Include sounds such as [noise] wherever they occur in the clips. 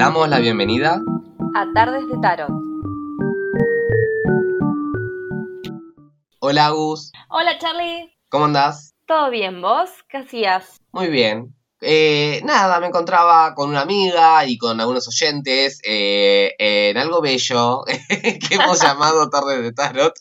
damos la bienvenida a Tardes de Tarot. Hola Agus. Hola Charlie. ¿Cómo andás? ¿Todo bien? ¿Vos? ¿Qué hacías? Muy bien. Eh, nada, me encontraba con una amiga y con algunos oyentes eh, en algo bello [laughs] que hemos [laughs] llamado Tardes de Tarot.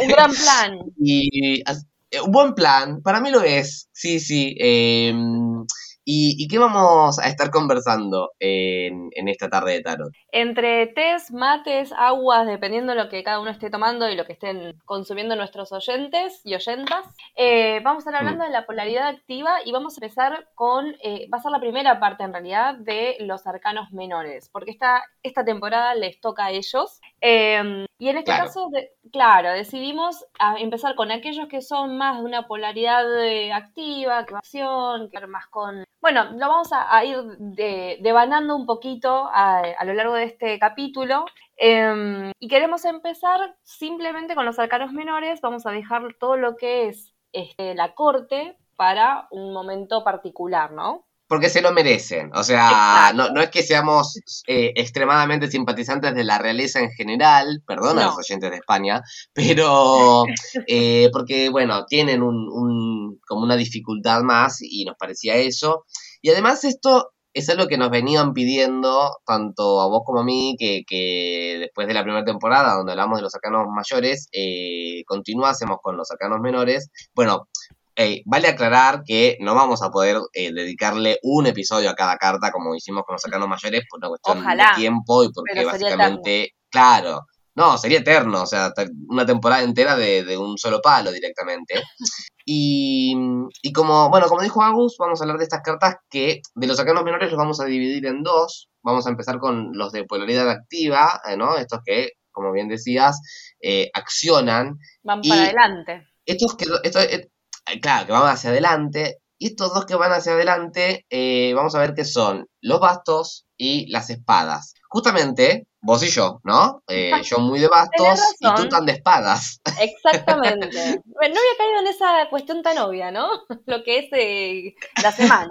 Un gran [laughs] plan. y eh, un buen plan, para mí lo es, sí, sí. Em, ¿Y, qué vamos a estar conversando en, esta tarde de tarot? Entre tés, mates, aguas, dependiendo de lo que cada uno esté tomando y lo que estén consumiendo nuestros oyentes y oyentas, eh, vamos a estar hablando mm. de la polaridad activa y vamos a empezar con, eh, va a ser la primera parte en realidad de los arcanos menores, porque esta, esta temporada les toca a ellos. Em, y en este caso, claro, decidimos empezar con aquellos que son más de una polaridad eh, activa, que acción, que más con bueno, lo vamos a, ir devanando un poquito a, lo largo de este capítulo. Em, y queremos empezar simplemente con los arcanos menores. Vamos a dejar todo lo que es este, la corte para un momento particular, ¿no? Porque se lo merecen. O sea, no, es que seamos eh, extremadamente simpatizantes de la realeza en general, perdón a los oyentes de España, pero [laughs] eh, porque, bueno, tienen un, como una dificultad más y nos parecía eso. Y además esto es algo que nos venían pidiendo tanto a vos como a mí, que, después de la primera temporada, donde hablamos de los arcanos mayores, eh, continuásemos con los arcanos menores. Bueno, vale aclarar que no vamos a poder eh, dedicarle un episodio a cada carta como hicimos con los arcanos mayores por una cuestión de tiempo y porque básicamente, claro, no, sería eterno, o sea, una temporada entera de, un solo palo directamente. [laughs] Y, y, como, bueno, como dijo Agus, vamos a hablar de estas cartas que de los arcanos menores los vamos a dividir en dos. Vamos a empezar con los de polaridad activa, eh, ¿no? Estos que, como bien decías, eh, accionan. Van para adelante. Estos que, estos, claro, que van hacia adelante. Y estos dos que van hacia adelante, eh, vamos a ver qué son los bastos y las espadas. Justamente, vos y yo, ¿no? Eh, [laughs] yo muy de bastos y tú tan de espadas. Exactamente. [laughs] no había caído en esa cuestión tan obvia, ¿no? [laughs] Lo que es la semana.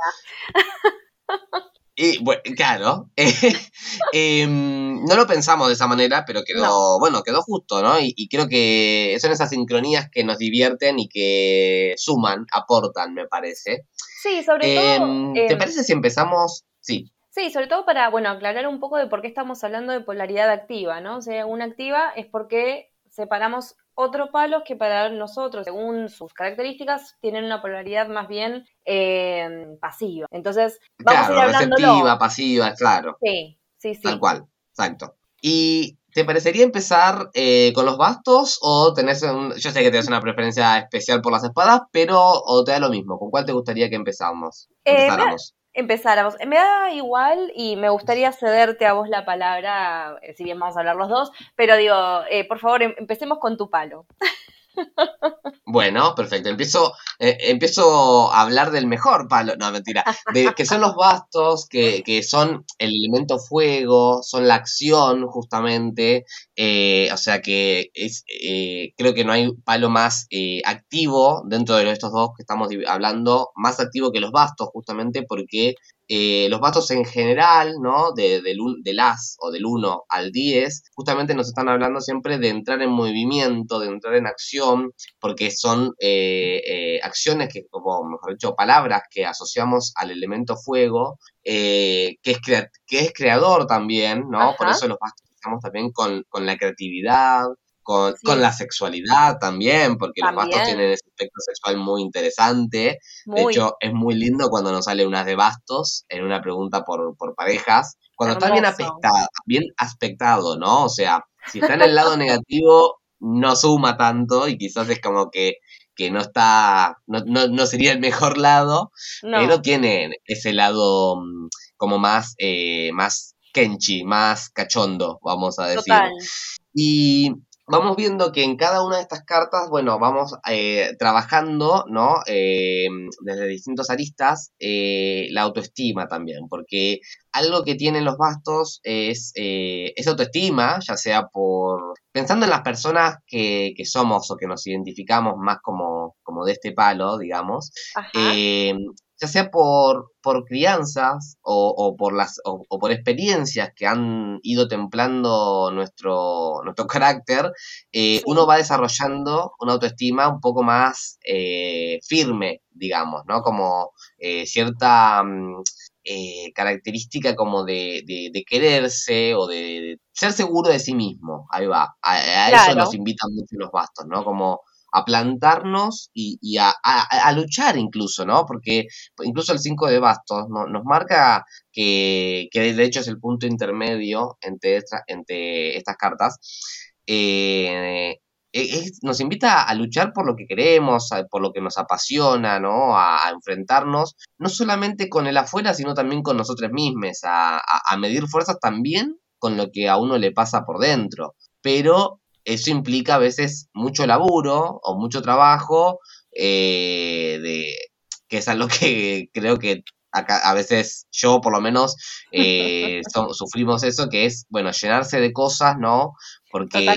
Y bueno, claro, [laughs] em, no lo pensamos de esa manera, pero quedó, bueno, quedó justo, ¿no? Y, creo que son esas sincronías que nos divierten y que suman, aportan, me parece. Sí, sobre todo. Em, ¿Te em, parece si empezamos? Sí. Sí, sobre todo para, bueno, aclarar un poco de por qué estamos hablando de polaridad activa, ¿no? O sea, una activa es porque separamos otros palos que para nosotros, según sus características, tienen una polaridad más bien eh, pasiva. Entonces, vamos a ir hablando. Receptiva, pasiva, claro. Sí, sí, sí. Tal cual, exacto. Y ¿Te parecería empezar eh, con los bastos o tenés un, yo sé que tienes una preferencia especial por las espadas, pero o te da lo mismo? ¿Con cuál te gustaría que empezamos? Eh, empezáramos. Me da igual y me gustaría cederte a vos la palabra, eh, si bien vamos a hablar los dos, pero digo, eh, por favor, em, empecemos con tu palo. [laughs] Bueno, perfecto. Empiezo, eh, empiezo a hablar del mejor palo, no, mentira, de que son los bastos, que, son el elemento fuego, son la acción justamente, eh, o sea que es, eh, creo que no hay palo más activo dentro de estos dos que estamos hablando, más activo que los bastos justamente porque eh, los bastos en general, ¿no? De, del, del, as o del 1 al 10, justamente nos están hablando siempre de entrar en movimiento, de entrar en acción, porque son eh, eh, acciones que, como mejor dicho, palabras que asociamos al elemento fuego, que, es que es creador también, ¿no? Por eso los bastos estamos también con, con la creatividad, con, la sexualidad también, porque los bastos tienen ese aspecto sexual muy interesante. De hecho, es muy lindo cuando nos sale unas de bastos en una pregunta por, parejas, cuando está bien aspectado, bien aspectado, ¿no? O sea, si está en el lado negativo, no suma tanto y quizás es como que, que no está, no, no, sería el mejor lado, pero tiene ese lado mm, como más, eh, más kenchi, más cachondo, vamos a decir. Y vamos viendo que en cada una de estas cartas, bueno, vamos eh, trabajando, ¿no? Eh, desde distintos aristas, eh, la autoestima también, porque algo que tienen los bastos es, esa autoestima, ya sea por, pensando en las personas que, que, somos o que nos identificamos más como, como de este palo, digamos, ya sea por, por crianzas o, por las, o, por experiencias que han ido templando nuestro, nuestro [laughs] carácter, eh, uno va desarrollando una autoestima un poco más eh, firme, digamos, ¿no? Como eh, cierta... Mm, característica como de, de, quererse o de, ser seguro de sí mismo. Ahí va. A, eso nos invitan mucho los bastos, ¿no? Como a plantarnos y, a, luchar incluso, ¿no? Porque incluso el 5 de bastos nos marca que, de hecho es el punto intermedio entre, entre estas cartas. Eh, e, nos invita a luchar por lo que queremos, por lo que nos apasiona, ¿no? A, enfrentarnos, no solamente con el afuera, sino también con nosotros mismos, a, a medir fuerzas también con lo que a uno le pasa por dentro. Pero eso implica a veces mucho laburo o mucho trabajo, eh, de, que es algo [laughs] que creo que acá, a veces yo por lo menos eh, [laughs] sufrimos eso, que es, bueno, llenarse de cosas, ¿no? Porque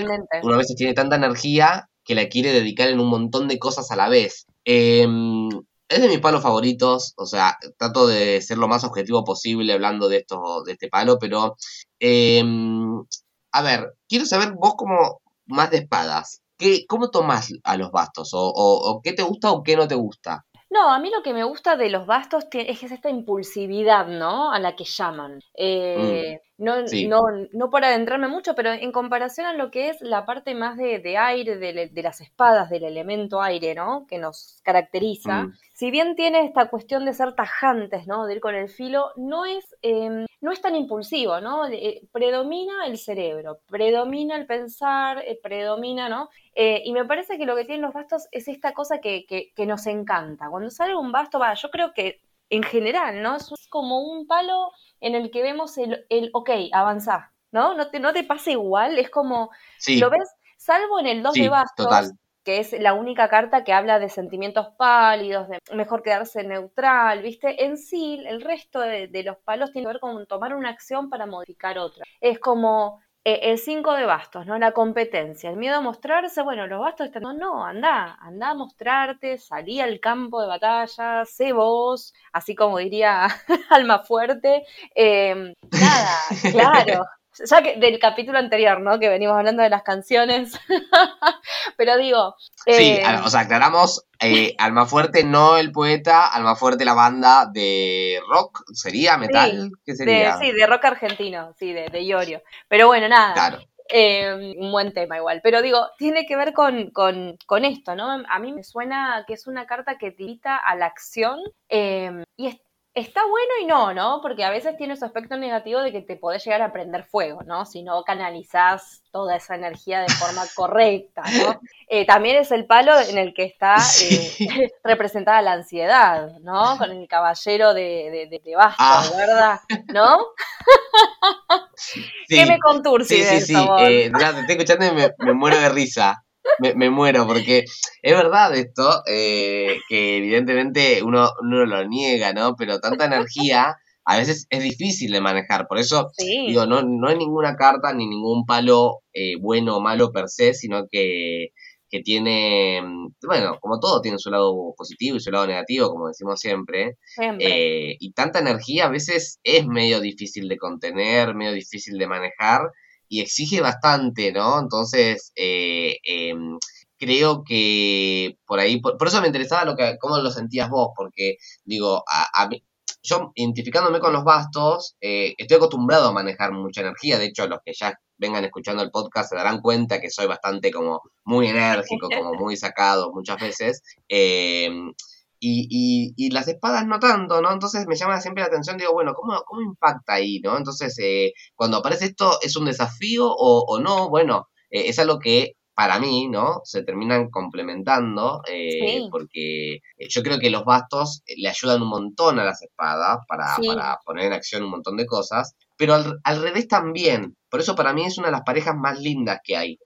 uno a veces tiene tanta energía que la quiere dedicar en un montón de cosas a la vez. Em, es de mis palos favoritos, o sea, trato de ser lo más objetivo posible hablando de esto, de este palo, pero em, a ver, quiero saber vos cómo, más de espadas. ¿Qué, ¿Cómo tomas a los bastos? O, o, qué te gusta o qué no te gusta? No, a mí lo que me gusta de los bastos es esta impulsividad, ¿no? A la que llaman. Eh, mm, no, no, no por adentrarme mucho, pero en comparación a lo que es la parte más de, de aire, de, de, las espadas, del elemento aire, ¿no? Que nos caracteriza. Mm si bien tiene esta cuestión de ser tajantes, ¿no? De ir con el filo, no es, em, no es tan impulsivo, ¿no? Eh, predomina el cerebro, predomina el pensar, eh, predomina, ¿no? Eh, y me parece que lo que tienen los bastos es esta cosa que, que, nos encanta. Cuando sale un basto, va, yo creo que en general, ¿no? Es como un palo en el que vemos el, el ok, avanzá, ¿no? No te, no te pasa igual, es como, lo ves, salvo en el 2 de bastos, que es la única carta que habla de sentimientos pálidos, de mejor quedarse neutral, ¿viste? En sí, el resto de, los palos tiene que ver con tomar una acción para modificar otra. Es como el 5 de bastos, ¿no? La competencia, el miedo a mostrarse, bueno, los bastos están, no, no, anda, anda a mostrarte, salí al campo de batalla, sé vos, así como diría [laughs] Alma Fuerte, em, nada, [laughs] claro, ya que del capítulo anterior, ¿no? Que venimos hablando de las canciones. [laughs] Pero digo. sí, eh, o sea, aclaramos. Eh, [laughs] Alma Fuerte, no el poeta, Alma Fuerte, la banda de rock, ¿sería metal? ¿Qué sería? De, sí, de rock argentino, sí, de, de Iorio. Pero bueno, nada. Claro. Eh, un buen tema igual. Pero digo, tiene que ver con, con, con, esto, ¿no? A mí me suena que es una carta que te invita a la acción y es está bueno y no, ¿no? Porque a veces tiene su aspecto negativo de que te podés llegar a prender fuego, ¿no? Si no canalizás toda esa energía de forma [laughs] correcta, ¿no? Eh, también es el palo en el que está eh, [laughs] representada la ansiedad, ¿no? Con el caballero de, de, de, basto, ah. ¿verdad? ¿No? [laughs] ¿Qué me conturce? Sí, sí, sí. Eh, te estoy escuchando y me, me muero de risa me, muero, porque es verdad esto, eh, que evidentemente uno, uno lo niega, ¿no? Pero tanta energía a veces es difícil de manejar. Por eso, digo, no, no hay ninguna carta ni ningún palo eh, bueno o malo per se, sino que, que tiene, bueno, como todo tiene su lado positivo y su lado negativo, como decimos siempre. Eh, y tanta energía a veces es medio difícil de contener, medio difícil de manejar y exige bastante, ¿no? Entonces, eh, em, creo que por ahí, por, eso me interesaba lo que, cómo lo sentías vos, porque digo, a, mí, yo identificándome con los bastos, eh, estoy acostumbrado a manejar mucha energía, de hecho los que ya vengan escuchando el podcast se darán cuenta que soy bastante como muy enérgico, como muy sacado muchas veces. Eh, y, y, y, las espadas no tanto, ¿no? Entonces me llama siempre la atención, digo, bueno, ¿cómo, cómo impacta ahí, ¿no? Entonces, eh, cuando aparece esto, ¿es un desafío o, o no? Bueno, eh, es algo que para mí, ¿no? Se terminan complementando, eh, porque eh, yo creo que los bastos le ayudan un montón a las espadas para, para poner en acción un montón de cosas, pero al, al, revés también. Por eso para mí es una de las parejas más lindas que hay,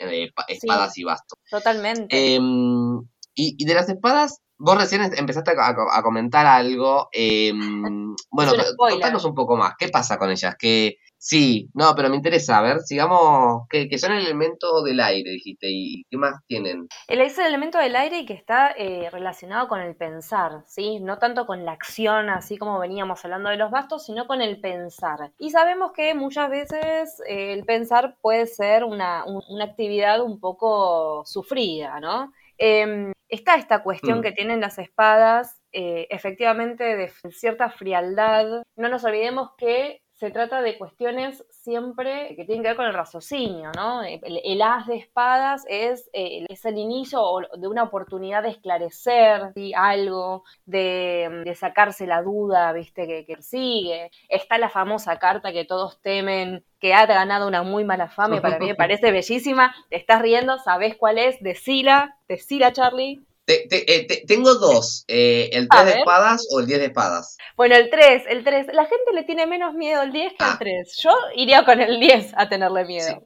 espadas y bastos. Totalmente. Em, y, y de las espadas, Vos recién empezaste a, comentar algo. Em, [laughs] bueno, contanos un poco más. ¿Qué pasa con ellas? ¿Qué, Sí, no, pero me interesa, a ver, sigamos, que, que son el elemento del aire, dijiste, y qué más tienen. El es el elemento del aire y que está eh, relacionado con el pensar, ¿sí? No tanto con la acción, así como veníamos hablando de los bastos, sino con el pensar. Y sabemos que muchas veces eh, el pensar puede ser una, una actividad un poco sufrida, ¿no? Em, está esta cuestión mm. que tienen las espadas, eh, efectivamente, de cierta frialdad. No nos olvidemos que se trata de cuestiones siempre que tienen que ver con el raciocinio, ¿no? El, as de espadas es, eh, es, el inicio de una oportunidad de esclarecer algo, de, sacarse la duda, ¿viste? Que, que sigue. Está la famosa carta que todos temen, que ha ganado una muy mala fama y para mí me [laughs] parece bellísima. Te estás riendo, ¿sabes cuál es? Decila, decila, Charlie. Eh, tengo dos, eh, el 3 de espadas o el 10 de espadas. Bueno, el 3, el 3. La gente le tiene menos miedo al 10 que al 3. Ah. Yo iría con el 10 a tenerle miedo.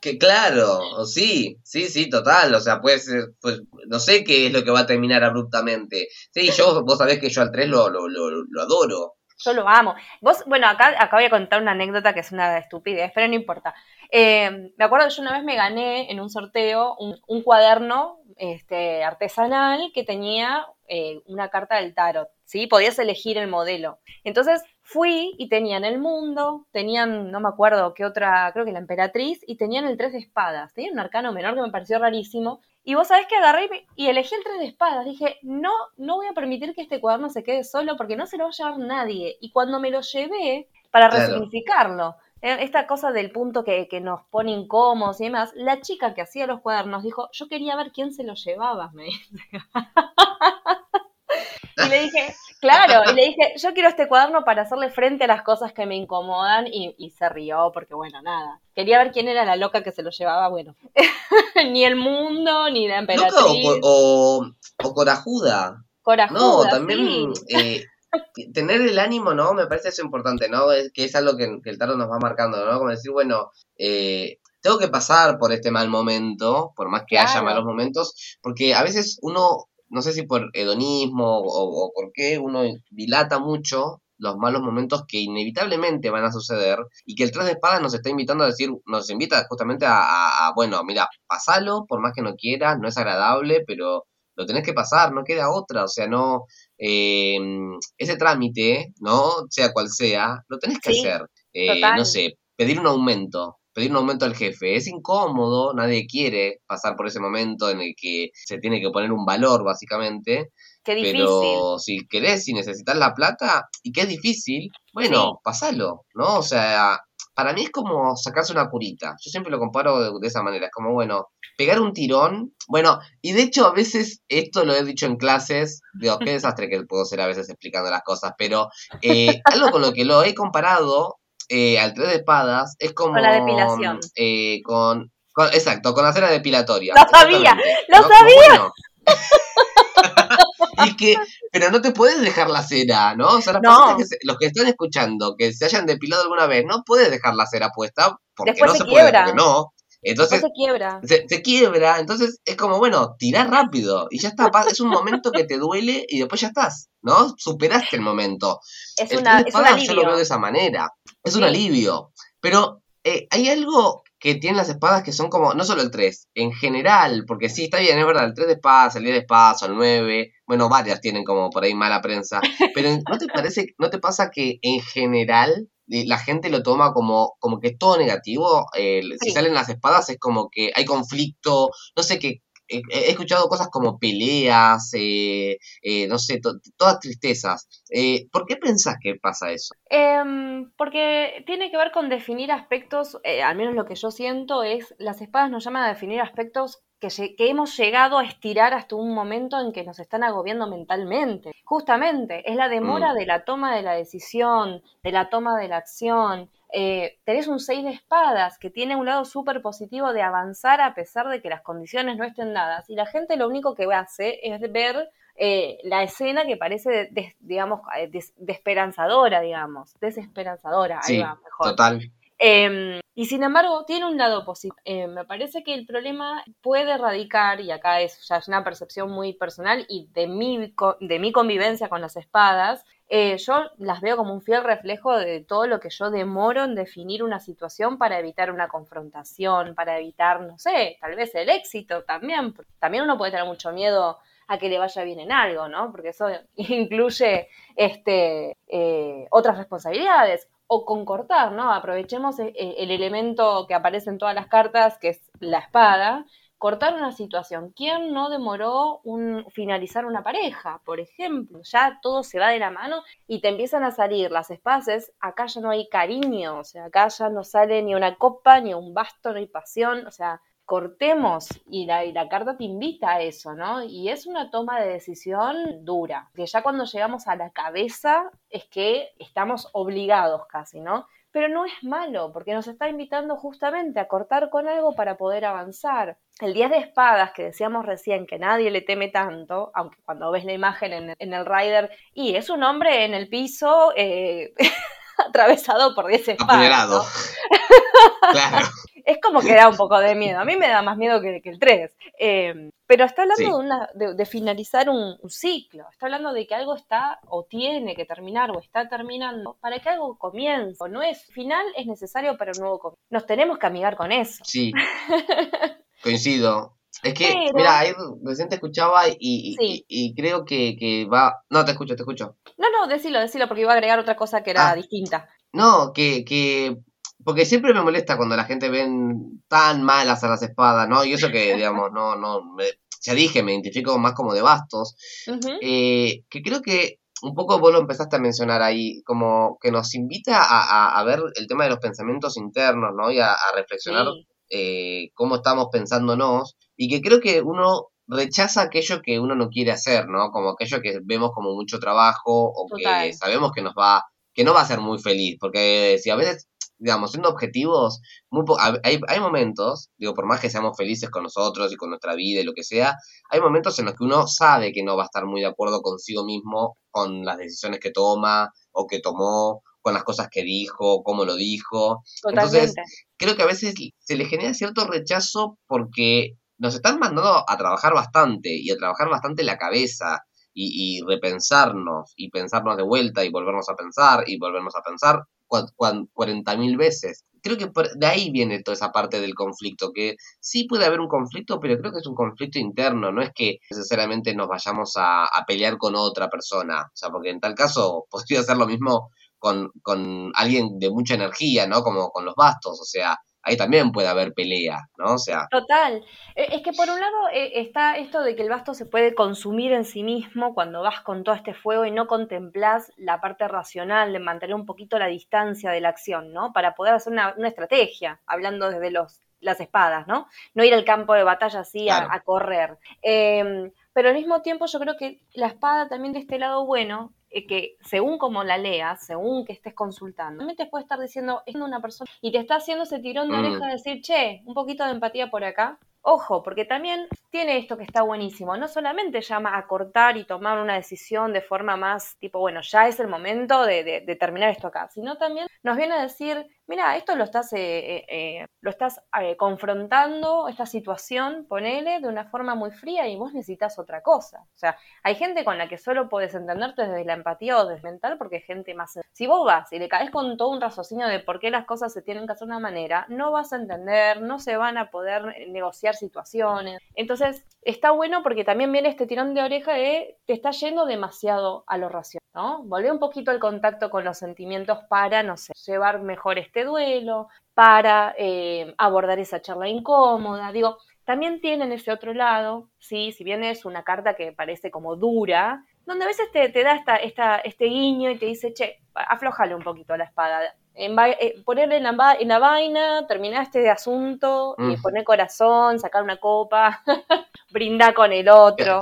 Que claro, sí, sí, sí, total. O sea, puede ser, pues, no sé qué es lo que va a terminar abruptamente. Sí, yo, vos sabés que yo al 3 lo, lo, lo, lo adoro. Yo lo amo. Vos, bueno, acá, acá voy a contar una anécdota que es una estupidez, pero no importa. Eh, me acuerdo que yo una vez me gané en un sorteo un, un cuaderno este, artesanal que tenía eh, una carta del tarot, ¿sí? Podías elegir el modelo. Entonces fui y tenían el mundo, tenían, no me acuerdo qué otra, creo que la emperatriz, y tenían el tres de espadas. Tenían un arcano menor que me pareció rarísimo. Y vos sabés que agarré y elegí el tres de espadas. Dije, no, no voy a permitir que este cuaderno se quede solo porque no se lo va a llevar nadie. Y cuando me lo llevé, para resignificarlo, esta cosa del punto que, nos pone incómodos y demás, la chica que hacía los cuadernos dijo, yo quería ver quién se los llevaba, me dice. y le dije, claro, y le dije, yo quiero este cuaderno para hacerle frente a las cosas que me incomodan y, se rió porque, bueno, nada. Quería ver quién era la loca que se lo llevaba, bueno. [laughs] ni el mundo, ni la emperatriz. o, o, corajuda. Corajuda, No, también... Eh, tener el ánimo, ¿no? Me parece eso importante, ¿no? Es que es algo que, el tarot nos va marcando, ¿no? Como decir, bueno, eh, tengo que pasar por este mal momento, por más que haya malos momentos, porque a veces uno, no sé si por hedonismo o, por qué, uno dilata mucho los malos momentos que inevitablemente van a suceder y que el 3 de espadas nos está invitando a decir, nos invita justamente a, a bueno, mira, pasalo, por más que no quieras, no es agradable, pero lo tenés que pasar, no queda otra, o sea, no, eh, ese trámite, ¿no? Sea cual sea, lo tenés que hacer. Eh, no sé, pedir un aumento, pedir un aumento al jefe. Es incómodo, nadie quiere pasar por ese momento en el que se tiene que poner un valor, básicamente. Qué difícil. Pero si querés, si necesitas la plata, y que es difícil, bueno, pasalo, ¿no? O sea, para mí es como sacarse una curita. Yo siempre lo comparo de, esa manera. Es como, bueno, pegar un tirón. Bueno, y de hecho a veces esto lo he dicho en clases. Digo, [laughs] qué desastre que puedo ser a veces explicando las cosas. Pero eh, algo con lo que lo he comparado eh, al tres de espadas es como... Con la depilación. Eh, con, exacto, con la cera depilatoria. Lo sabía, lo sabía. [laughs] y que, pero no te puedes dejar la cera, ¿no? O sea, los que están escuchando, que se hayan depilado alguna vez, no puedes dejar la cera puesta porque no se, puede, porque no. Entonces, se quiebra. Se, quiebra, entonces es como, bueno, tirar rápido y ya está. Es un momento que te duele y después ya estás, ¿no? Superaste el momento. Es, una, es un alivio. Yo lo veo de esa manera. Es un alivio. Pero eh, hay algo que tienen las espadas que son como, no solo el 3, en general, porque sí, está bien, es verdad, el 3 de espadas, el 10 de espadas, el 9, bueno, varias tienen como por ahí mala prensa, pero [laughs] ¿no te parece, no te pasa que en general eh, la gente lo toma como, como que es todo negativo? Si salen las espadas es como que hay conflicto, no sé qué he escuchado cosas como peleas, eh, eh, no sé, todas tristezas. Eh, ¿Por qué pensás que pasa eso? Em, porque tiene que ver con definir aspectos, al menos lo que yo siento es, las espadas nos llaman a definir aspectos que, que, hemos llegado a estirar hasta un momento en que nos están agobiando mentalmente. Justamente, es la demora mm. de la toma de la decisión, de la toma de la acción, eh, tenés un 6 de espadas que tiene un lado súper positivo de avanzar a pesar de que las condiciones no estén dadas. Y la gente lo único que hace es ver eh, la escena que parece, digamos, eh, desesperanzadora, digamos, desesperanzadora, ahí va, mejor. Total. Em, Y sin embargo, tiene un lado positivo. Eh, me parece que el problema puede radicar, y acá es ya una percepción muy personal y de mi, de mi convivencia con las espadas, eh, yo las veo como un fiel reflejo de todo lo que yo demoro en definir una situación para evitar una confrontación, para evitar, no sé, tal vez el éxito también. También uno puede tener mucho miedo a que le vaya bien en algo, ¿no? Porque eso [laughs] incluye este, eh, otras responsabilidades. O concortar, ¿no? Aprovechemos eh, el elemento que aparece en todas las cartas, que es la espada, cortar una situación. ¿Quién no demoró un, finalizar una pareja, por ejemplo? Ya todo se va de la mano y te empiezan a salir las espaces, acá ya no hay cariño, o sea, acá ya no sale ni una copa, ni un basto, no hay pasión, o sea, cortemos y la, carta te invita a eso, ¿no? Y es una toma de decisión dura, que ya cuando llegamos a la cabeza es que estamos obligados casi, ¿no? pero no es malo, porque nos está invitando justamente a cortar con algo para poder avanzar. El 10 de espadas que decíamos recién que nadie le teme tanto, aunque cuando ves la imagen en, el rider, y es un hombre en el piso eh, [laughs] [laughs] atravesado por 10 espadas. ¿no? [laughs] claro es como que da un poco de miedo. A mí me da más miedo que, el 3. Em, pero está hablando de, una, de, finalizar un, ciclo. Está hablando de que algo está o tiene que terminar o está terminando para que algo comience. No es final, es necesario para un nuevo comienzo. Nos tenemos que amigar con eso. Sí. [laughs] Coincido. Es que, mira, ahí recién te escuchaba y, y, creo que, que, va... No, te escucho, te escucho. No, no, decilo, decilo, porque iba a agregar otra cosa que era ah. distinta. No, que, que porque siempre me molesta cuando la gente ven tan malas a las espadas, ¿no? Y eso que, [laughs] digamos, no, no, me, ya dije, me identifico más como de bastos. Eh, que creo que un poco vos lo empezaste a mencionar ahí, como que nos invita a, a, ver el tema de los pensamientos internos, ¿no? Y a, reflexionar eh, cómo estamos pensándonos. Y que creo que uno rechaza aquello que uno no quiere hacer, ¿no? Como aquello que vemos como mucho trabajo o que sabemos que nos va que no va a ser muy feliz, porque si a veces digamos, siendo objetivos, muy hay, hay momentos, digo, por más que seamos felices con nosotros y con nuestra vida y lo que sea, hay momentos en los que uno sabe que no va a estar muy de acuerdo consigo mismo con las decisiones que toma o que tomó, con las cosas que dijo, cómo lo dijo. Entonces, creo que a veces se le genera cierto rechazo porque nos están mandando a trabajar bastante y a trabajar bastante la cabeza y, y repensarnos y pensarnos de vuelta y volvernos a pensar y volvernos a pensar 40.000 veces. Creo que de ahí viene toda esa parte del conflicto, que sí puede haber un conflicto, pero creo que es un conflicto interno, no es que necesariamente nos vayamos a, a pelear con otra persona, o sea, porque en tal caso [laughs] podría ser lo mismo con, con alguien de mucha energía, ¿no? Como con los bastos, o sea, ahí también puede haber pelea, ¿no? O sea. Total. Eh, es que por un lado eh, está esto de que el basto se puede consumir en sí mismo cuando vas con todo este fuego y no contemplas la parte racional de mantener un poquito la distancia de la acción, ¿no? Para poder hacer una, estrategia, hablando desde los las espadas, ¿no? No ir al campo de batalla así a, correr. Em, pero al mismo tiempo yo creo que la espada también de este lado bueno eh, que según como la leas, según que estés consultando, también te puede estar diciendo, es una persona y te está haciendo ese tirón de oreja de decir, che, un poquito de empatía por acá. Ojo, porque también tiene esto que está buenísimo. No solamente llama a cortar y tomar una decisión de forma más tipo, bueno, ya es el momento de, terminar esto acá, sino también nos viene a decir, mira, esto lo estás, eh, eh, eh, lo estás confrontando, esta situación, ponele, de una forma muy fría y vos necesitas otra cosa. O sea, hay gente con la que solo puedes entenderte desde la empatía o desde mental porque es gente más... Si vos vas y le caes con todo un raciocinio de por qué las cosas se tienen que hacer de una manera, no vas a entender, no se van a poder negociar situaciones. Entonces, está bueno porque también viene este tirón de oreja de te está yendo demasiado a lo racional, ¿no? Volvé un poquito al contacto con los sentimientos para, no sé, llevar mejor este duelo, para eh, abordar esa charla incómoda. Digo, también tienen ese otro lado, ¿sí? si bien es una carta que parece como dura, donde a veces te, da esta, esta, este guiño y te dice, che, aflojale un poquito la espada, eh, ponerle en la, en la vaina, terminar este asunto, y poner corazón, sacar una copa, [laughs] brindar con el otro.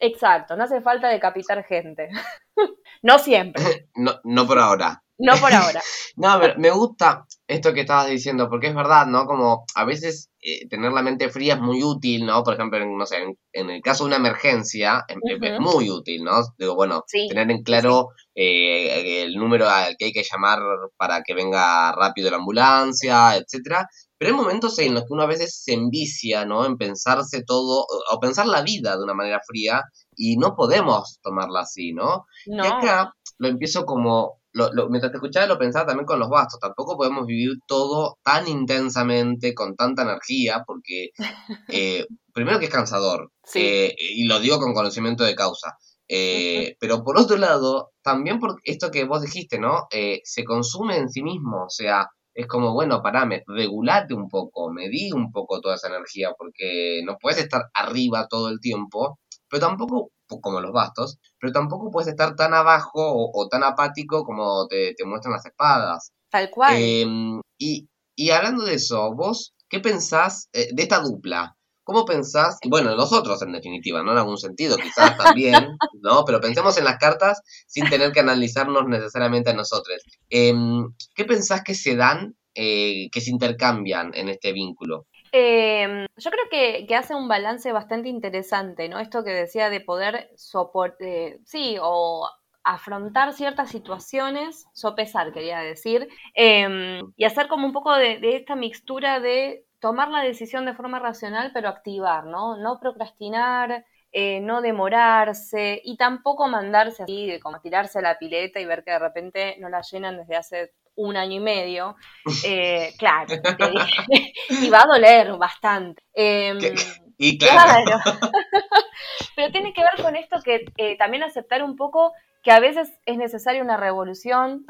Exacto, no hace falta decapitar gente. [laughs] no siempre. [laughs] no, no por ahora. No por ahora. [laughs] no, pero me gusta esto que estabas diciendo, porque es verdad, ¿no? Como a veces eh, tener la mente fría es muy útil, ¿no? Por ejemplo, en, no sé, en, el caso de una emergencia, es, muy útil, ¿no? Digo, bueno, tener en claro eh, el número al que hay que llamar para que venga rápido la ambulancia, etcétera. Pero hay momentos en los que uno a veces se envicia, ¿no? En pensarse todo, o pensar la vida de una manera fría, y no podemos tomarla así, ¿no? no. Y acá lo empiezo como lo, mientras te escuchaba lo pensaba también con los bastos. Tampoco podemos vivir todo tan intensamente, con tanta energía, porque [laughs] eh, primero que es cansador, eh, y lo digo con conocimiento de causa. Eh, pero por otro lado, también por esto que vos dijiste, ¿no? se consume en sí mismo, o sea, es como, bueno, parame, regulate un poco, medí un poco toda esa energía, porque no puedes estar arriba todo el tiempo, pero tampoco como los bastos, pero tampoco puedes estar tan abajo o, tan apático como te, muestran las espadas. Tal cual. Em, y, y, hablando de eso, vos, ¿qué pensás eh, de esta dupla? ¿Cómo pensás? Bueno, nosotros en definitiva, ¿no? En algún sentido, quizás también, [laughs] ¿no? Pero pensemos en las cartas sin tener que analizarnos necesariamente a nosotros. Em, ¿Qué pensás que se dan, eh, que se intercambian en este vínculo? Em, yo creo que, hace un balance bastante interesante, ¿no? Esto que decía de poder soportar, sí, o afrontar ciertas situaciones, sopesar, quería decir, em, y hacer como un poco de, esta mixtura de tomar la decisión de forma racional, pero activar, ¿no? No procrastinar, eh, no demorarse y tampoco mandarse así, como tirarse a la pileta y ver que de repente no la llenan desde hace un año y medio, [laughs] eh, claro, [laughs] y va a doler bastante. Em, y claro. [laughs] Pero tiene que ver con esto que eh, también aceptar un poco que a veces es necesaria una revolución,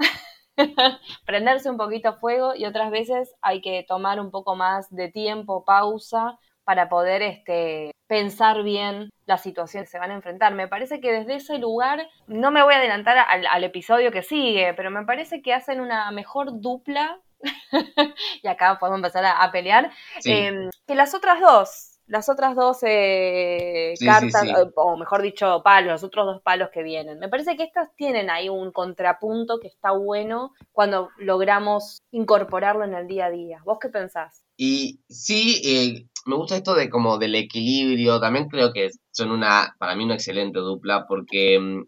prenderse un poquito a fuego y otras veces hay que tomar un poco más de tiempo, pausa, para poder este, pensar bien las situaciones que se van a enfrentar. Me parece que desde ese lugar, no me voy a adelantar al, episodio que sigue, pero me parece que hacen una mejor dupla, [laughs] y acá podemos empezar a, pelear, em, que las otras dos. Las otras dos eh, cartas, o mejor dicho, palos, los otros dos palos que vienen. Me parece que estas tienen ahí un contrapunto que está bueno cuando logramos incorporarlo en el día a día. ¿Vos qué pensás? Y sí, eh, me gusta esto de como del equilibrio, también creo que son una, para mí una excelente dupla, porque, mm,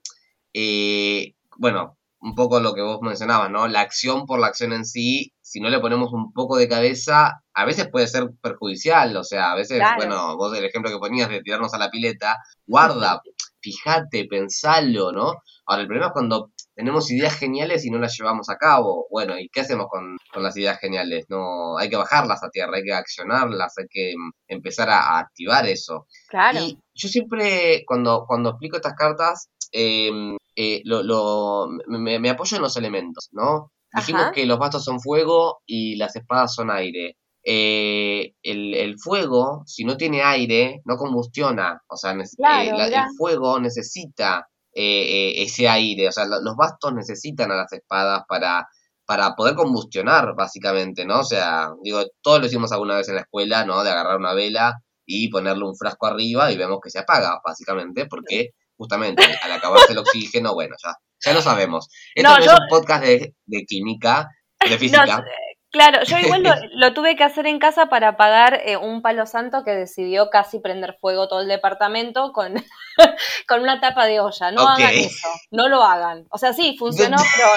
eh, bueno, un poco lo que vos mencionabas, ¿no? La acción por la acción en sí, si no le ponemos un poco de cabeza, a veces puede ser perjudicial, o sea, a veces, bueno, vos el ejemplo que ponías de tirarnos a la pileta, guarda, fíjate, pensalo, ¿no? Ahora, el problema es cuando tenemos ideas geniales y no las llevamos a cabo. Bueno, ¿y qué hacemos con, las ideas geniales? No, hay que bajarlas a tierra, hay que accionarlas, hay que mm, empezar a, activar eso. Claro. Y yo siempre, cuando, cuando explico estas cartas, em, eh, lo, me, apoyo en los elementos, ¿no? Dijimos que los bastos son fuego y las espadas son aire. Eh, el, fuego, si no tiene aire, no combustiona. O sea, eh, el fuego necesita eh, ese aire. O sea, los bastos necesitan a las espadas para, para poder combustionar, básicamente, ¿no? O sea, digo, todos lo hicimos alguna vez en la escuela, ¿no? De agarrar una vela y ponerle un frasco arriba y vemos que se apaga, básicamente, porque justamente al acabarse el oxígeno, bueno, ya, ya lo sabemos. Esto no, es un podcast de, química, de [laughs] física. Claro, yo igual [laughs] lo, tuve que hacer en casa para apagar eh, un palo santo que decidió casi prender fuego todo el departamento con, [laughs] con una tapa de olla. No hagan eso, no lo hagan. O sea, sí, funcionó, pero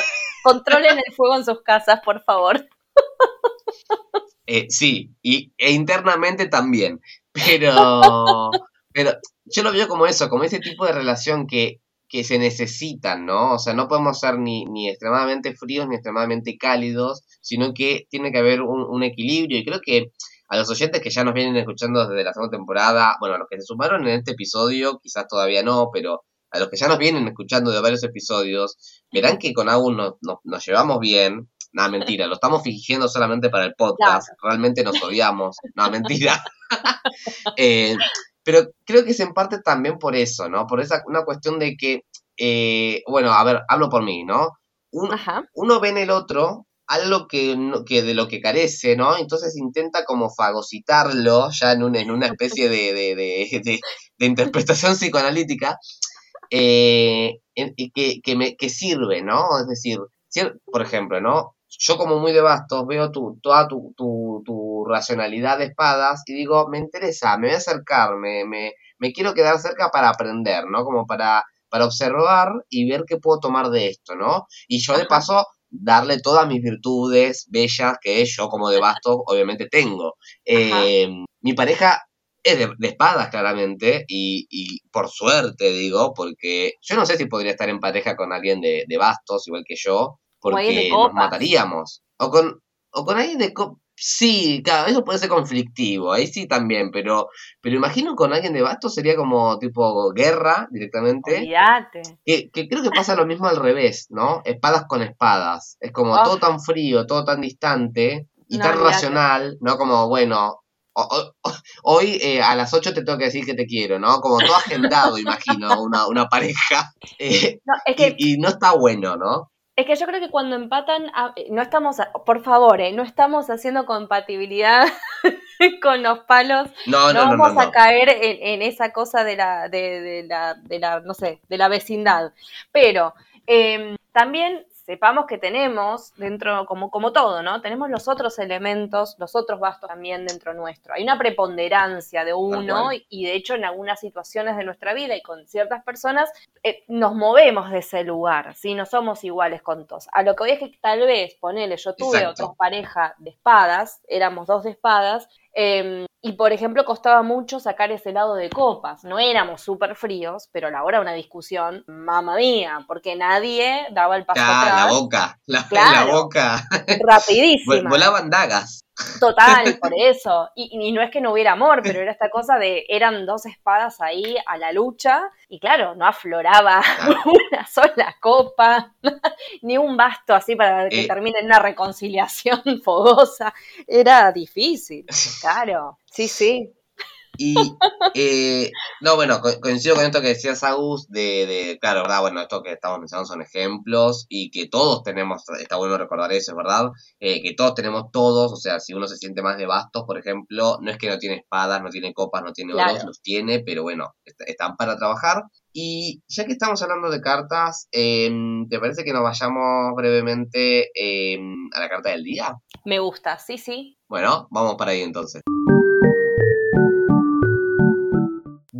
controlen el fuego en sus casas, por favor. [laughs] Eh, sí, y, e internamente también. Pero, pero yo lo veo como eso, como ese tipo de relación que que se necesitan, ¿no? O sea, no podemos ser ni, ni extremadamente fríos ni extremadamente cálidos, sino que tiene que haber un, equilibrio y creo que a los oyentes que ya nos vienen escuchando desde la segunda temporada, bueno, a los que se sumaron en este episodio, quizás todavía no, pero a los que ya nos vienen escuchando de varios episodios, verán que con Agus nos, llevamos bien. Nada, mentira, lo estamos fingiendo solamente para el podcast. Realmente nos odiamos. No, mentira. [laughs] eh, pero creo que es en parte también por eso, ¿no? Por esa una cuestión de que, eh, bueno, a ver, hablo por mí, ¿no? uno ve en el otro algo que, que de lo que carece, ¿no? Entonces intenta como fagocitarlo ya en, una, en una especie de, de, de, de interpretación [laughs] psicoanalítica eh, que, que, me, que sirve, ¿no? Es decir, por ejemplo, ¿no? Yo como muy de bastos veo tu, toda tu, tu, tu, racionalidad de espadas y digo, me interesa, me voy a acercar, me, me, me quiero quedar cerca para aprender, ¿no? Como para, para observar y ver qué puedo tomar de esto, ¿no? Y yo de paso darle todas mis virtudes bellas que yo como de bastos obviamente tengo. Eh, mi pareja es de, espadas, claramente, y, y, por suerte, digo, porque yo no sé si podría estar en pareja con alguien de, de bastos, igual que yo, porque nos mataríamos. O con, o con alguien de. Sí, claro, eso puede ser conflictivo, ahí sí también, pero, pero imagino con alguien de bastos sería como tipo guerra directamente. Que, que creo que pasa lo mismo al revés, ¿no? Espadas con espadas. Es como todo tan frío, todo tan distante y tan racional, ¿no? Como, bueno, hoy eh, a las 8 te tengo que decir que te quiero, ¿no? Como todo agendado, [laughs] imagino, una, una pareja. Eh, y, no está bueno, ¿no? Es que yo creo que cuando empatan, ah, no estamos, por favor, eh, no estamos haciendo compatibilidad [laughs] con los palos. No, no, no vamos a caer en, esa cosa de la, de, la, de la, no sé, de la vecindad. Pero em, también sepamos que tenemos dentro, como, como todo, ¿no? Tenemos los otros elementos, los otros bastos también dentro nuestro. Hay una preponderancia de uno y, de hecho en algunas situaciones de nuestra vida y con ciertas personas eh, nos movemos de ese lugar, ¿sí? No somos iguales con todos. A lo que hoy es que tal vez, ponele, yo tuve otra pareja de espadas, éramos dos de espadas, Em, y por ejemplo, costaba mucho sacar ese lado de copas. No éramos súper fríos, pero a la hora de una discusión, mamá mía, porque nadie daba el paso atrás. La boca, la, la boca. [laughs] Rapidísimo. Volaban dagas. Total, por eso. Y, no es que no hubiera amor, pero era esta cosa de, eran dos espadas ahí a la lucha, y claro, no afloraba [laughs] una sola copa, [laughs] ni un basto así para que eh. termine en una reconciliación [laughs] fogosa. Era difícil, claro. Sí, sí. Y, eh, no, bueno, coincido con esto que decías, Agus, de, de, claro, ¿verdad? Bueno, esto que estamos mencionando son ejemplos y que todos tenemos, está bueno recordar eso, ¿verdad? Eh, que todos tenemos todos, o sea, si uno se siente más de bastos, por ejemplo, no es que no tiene espadas, no tiene copas, no tiene oros, los tiene, pero bueno, están para trabajar. Y ya que estamos hablando de cartas, em, ¿te parece que nos vayamos brevemente em, a la carta del día? Me gusta, sí, sí. Bueno, vamos para ahí entonces.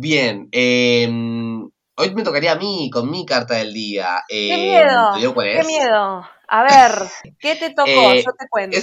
Bien, em, hoy me tocaría a mí con mi carta del día. ¡Qué em, miedo! ¡Qué miedo! A ver, [laughs] ¿qué te tocó? Eh, Yo te cuento.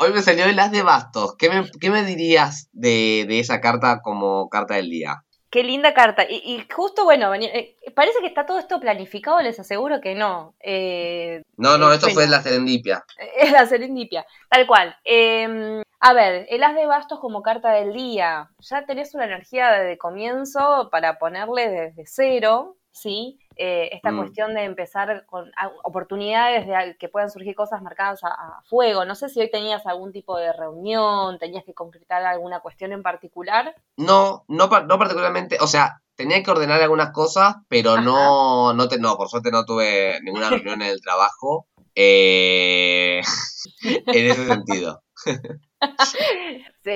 hoy me salió el as de bastos. ¿Qué me, qué me dirías de, de, esa carta como carta del día? Qué linda carta. Y, justo, bueno, eh, parece que está todo esto planificado, les aseguro que no. Eh, no, no, esto fue la serendipia. [laughs] Es la serendipia, tal cual. Em, a ver, el as de bastos como carta del día. Ya tenés una energía de comienzo para ponerle desde cero, ¿sí? Eh, esta mm. cuestión de empezar con oportunidades de que puedan surgir cosas marcadas a, fuego. No sé si hoy tenías algún tipo de reunión, tenías que concretar alguna cuestión en particular. No, no, no particularmente, o sea, tenía que ordenar algunas cosas, pero no, no, te, no, por suerte no tuve ninguna reunión en el trabajo. Eh, [laughs] en ese sentido. [laughs]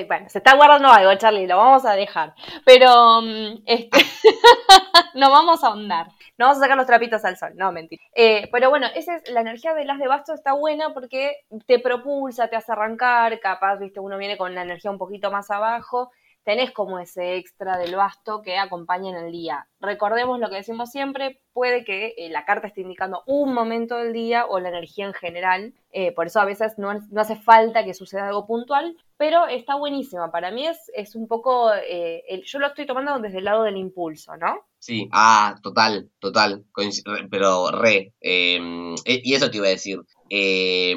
Bueno, se está guardando algo, Charlie, lo vamos a dejar. Pero mm, este, [laughs] no vamos a ahondar. No vamos a sacar los trapitos al sol, no, mentira. Eh, pero bueno, esa es la energía de las de basto está buena porque te propulsa, te hace arrancar, capaz, viste, uno viene con la energía un poquito más abajo tenés como ese extra del basto que acompaña en el día. Recordemos lo que decimos siempre, puede que eh, la carta esté indicando un momento del día o la energía en general, eh, por eso a veces no, hace falta que suceda algo puntual, pero está buenísima. Para mí es, es un poco, eh, yo lo estoy tomando desde el lado del impulso, ¿no? Sí, ah, total, total, pero re. Em, y eso te iba a decir, eh,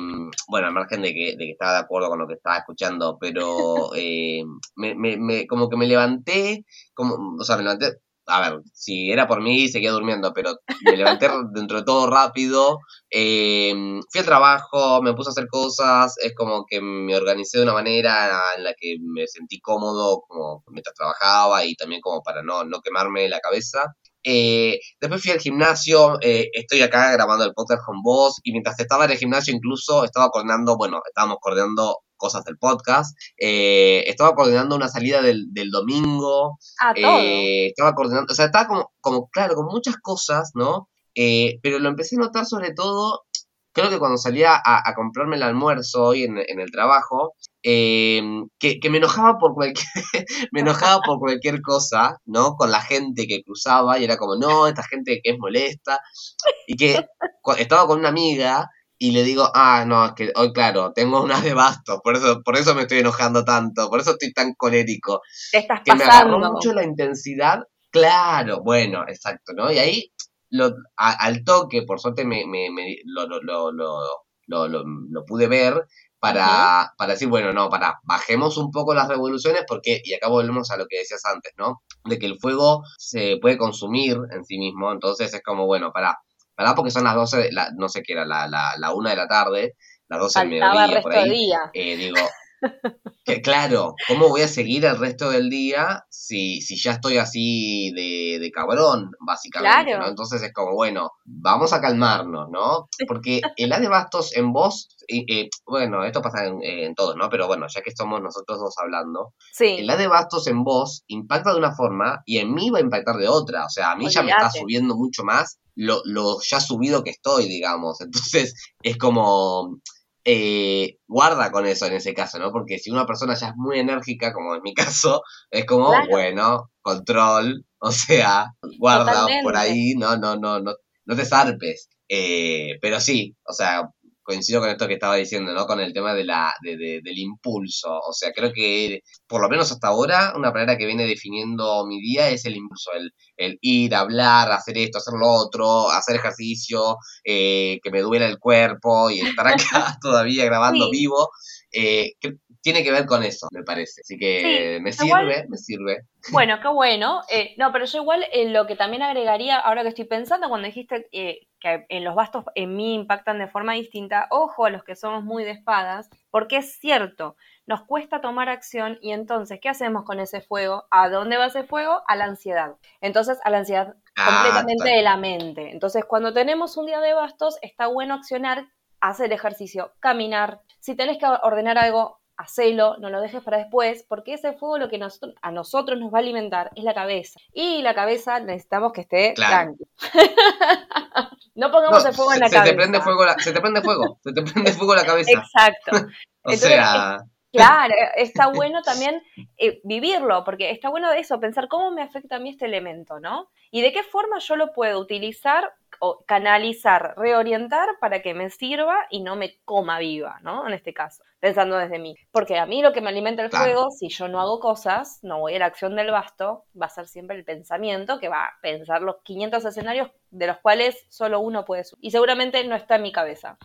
bueno, al margen de que, de que, estaba de acuerdo con lo que estaba escuchando, pero [laughs] eh, me, me, como que me levanté, como, o sea, me levanté, a ver, si era por mí seguía durmiendo, pero me levanté [laughs] dentro de todo rápido, eh, fui al trabajo, me puse a hacer cosas, es como que me organicé de una manera en la que me sentí cómodo como mientras trabajaba y también como para no, no quemarme la cabeza. Eh, después fui al gimnasio, eh, estoy acá grabando el podcast con vos y mientras estaba en el gimnasio incluso estaba coordinando, bueno, estábamos coordinando cosas del podcast, eh, estaba coordinando una salida del, domingo, ah, estaba coordinando, o sea, estaba como, como claro, con muchas cosas, ¿no? pero lo empecé a notar sobre todo creo que cuando salía a, comprarme el almuerzo hoy en, el trabajo, em, que, me enojaba por cualquier, [laughs] me enojaba por cualquier cosa, ¿no? Con la gente que cruzaba y era como, no, esta gente que es molesta. Y que [laughs] estaba con una amiga y le digo, ah, no, es que hoy, claro, tengo unas de bastos, por eso, por eso me estoy enojando tanto, por eso estoy tan colérico. estás que me agarró mucho la intensidad, claro, bueno, exacto, ¿no? Y ahí, lo, al toque, por suerte, me, me, lo, lo, lo, lo, pude ver para, para decir, bueno, no, para, bajemos un poco las revoluciones porque, y acá volvemos a lo que decías antes, ¿no? De que el fuego se puede consumir en sí mismo, entonces es como, bueno, para ¿verdad? Porque son las 12, la, no sé qué era, la, la, la 1 de la tarde, las 12 del mediodía, por ahí. Día. Eh, digo, que, claro, ¿cómo voy a seguir el resto del día si, si ya estoy así de, de cabrón, básicamente? ¿no? Entonces es como, bueno, vamos a calmarnos, ¿no? [laughs] Porque el A de Bastos en voz, eh, bueno, esto pasa en, en, todos, ¿no? Pero bueno, ya que estamos nosotros dos hablando, sí. el A de Bastos en voz impacta de una forma y en mí va a impactar de otra. O sea, a mí ya me está subiendo mucho más lo, lo ya subido que estoy, digamos. Entonces es como eh, guarda con eso en ese caso, ¿no? Porque si una persona ya es muy enérgica, como en mi [laughs] caso, es como, bueno, control, o sea, guarda por ahí, no, no, no, no, no te zarpes. Eh, pero sí, o sea, coincido con esto que estaba diciendo, ¿no? Con el tema de la, de, del impulso. O sea, creo que, por lo menos hasta ahora, una palabra que viene definiendo mi día es el impulso, el, el ir, hablar, hacer esto, hacer lo otro, hacer ejercicio, eh, que me duela el cuerpo y estar acá [laughs] todavía grabando vivo. Eh, tiene que ver con eso, me parece. Así que me sirve, me sirve. Bueno, qué [laughs] bueno. Eh, no, pero yo igual eh, lo que también agregaría, ahora que estoy pensando, cuando dijiste eh, que en los bastos en mí impactan de forma distinta, ojo a los que somos muy de espadas, porque es cierto, nos cuesta tomar acción y entonces, ¿qué hacemos con ese fuego? ¿A dónde va ese fuego? A la ansiedad. Entonces, a la ansiedad ah, completamente de la mente. Entonces, cuando tenemos un día de bastos, está bueno accionar, hacer ejercicio, caminar. Si tenés que ordenar algo, hacelo, no lo dejes para después, porque ese fuego lo que a nosotros nos va a alimentar es la cabeza. Y la cabeza necesitamos que esté tranquila. [laughs] no pongamos el fuego en la se cabeza. Te prende fuego se te prende fuego, se te prende [laughs] fuego la cabeza. Exacto. [laughs] o sea... Claro, está bueno también eh, vivirlo, porque está bueno eso, pensar cómo me afecta a mí este elemento, ¿no? Y de qué forma yo lo puedo utilizar o canalizar, reorientar para que me sirva y no me coma viva, ¿no? En este caso, pensando desde mí. Porque a mí lo que me alimenta el fuego, si yo no hago cosas, no voy a la acción del basto, va a ser siempre el pensamiento que va a pensar los 500 escenarios de los cuales solo uno puede subir. Y seguramente no está en mi cabeza.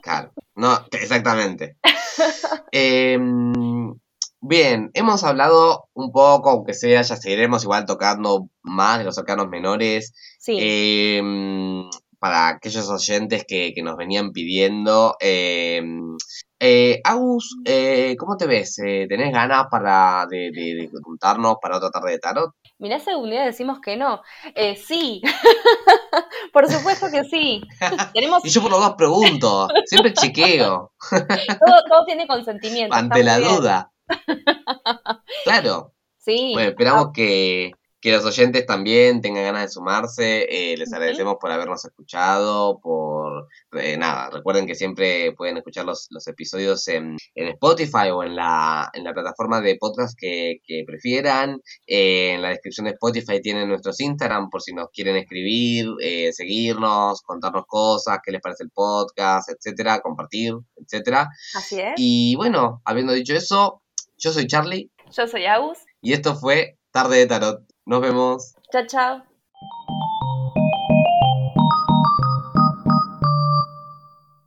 Claro, no, exactamente. [laughs] Em, bien, hemos hablado un poco, aunque sea, ya seguiremos igual tocando más de los arcanos menores. Sí. Em, para aquellos oyentes que, nos venían pidiendo. Em, eh, Agus, eh, ¿cómo te ves? Eh, ¿Tenés ganas para de, de, juntarnos para otra tarde de tarot? Mirá, día decimos que no. Eh, sí, [laughs] por supuesto que sí. [laughs] Y yo por lo menos pregunto, siempre [laughs] chequeo. todo, tiene consentimiento. Ante la duda. [laughs] Claro. Sí. Bueno, esperamos que, que los oyentes también tengan ganas de sumarse. Eh, les agradecemos por habernos escuchado, por eh, nada, recuerden que siempre pueden escuchar los, los episodios en, en, Spotify o en la, en la plataforma de podcast que, que prefieran. Eh, en la descripción de Spotify tienen nuestros Instagram por si nos quieren escribir, seguirnos, contarnos cosas, qué les parece el podcast, etcétera, compartir, etcétera. Así es. Y bueno, habiendo dicho eso, yo soy Charlie. Yo soy Agus. Y esto fue Tarde de Tarot. Nos vemos. Chao, chao.